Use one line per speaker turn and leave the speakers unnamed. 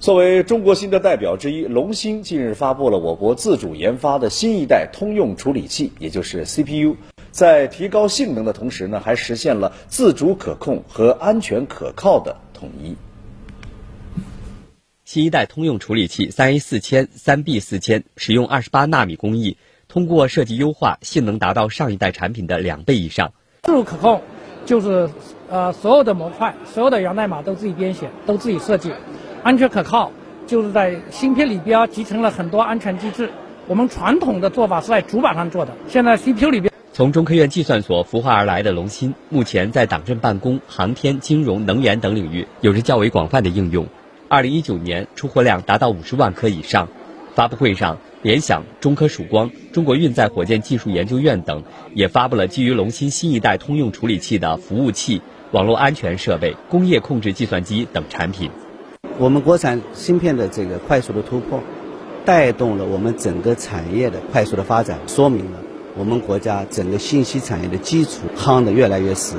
作为中国芯的代表之一，龙芯近日发布了我国自主研发的新一代通用处理器，也就是 CPU。在提高性能的同时呢，还实现了自主可控和安全可靠的统一。
新一代通用处理器三 A 四千、三 B 四千，使用二十八纳米工艺，通过设计优化，性能达到上一代产品的两倍以上。
自主可控就是呃所有的模块、所有的源代码都自己编写、都自己设计；安全可靠就是在芯片里边集成了很多安全机制。我们传统的做法是在主板上做的，现在 CPU 里边。
从中科院计算所孵化而来的龙芯，目前在党政办公、航天、金融、能源等领域有着较为广泛的应用。二零一九年出货量达到五十万颗以上。发布会上，联想、中科曙光、中国运载火箭技术研究院等也发布了基于龙芯新一代通用处理器的服务器、网络安全设备、工业控制计算机等产品。
我们国产芯片的这个快速的突破，带动了我们整个产业的快速的发展，说明了。我们国家整个信息产业的基础夯得越来越实。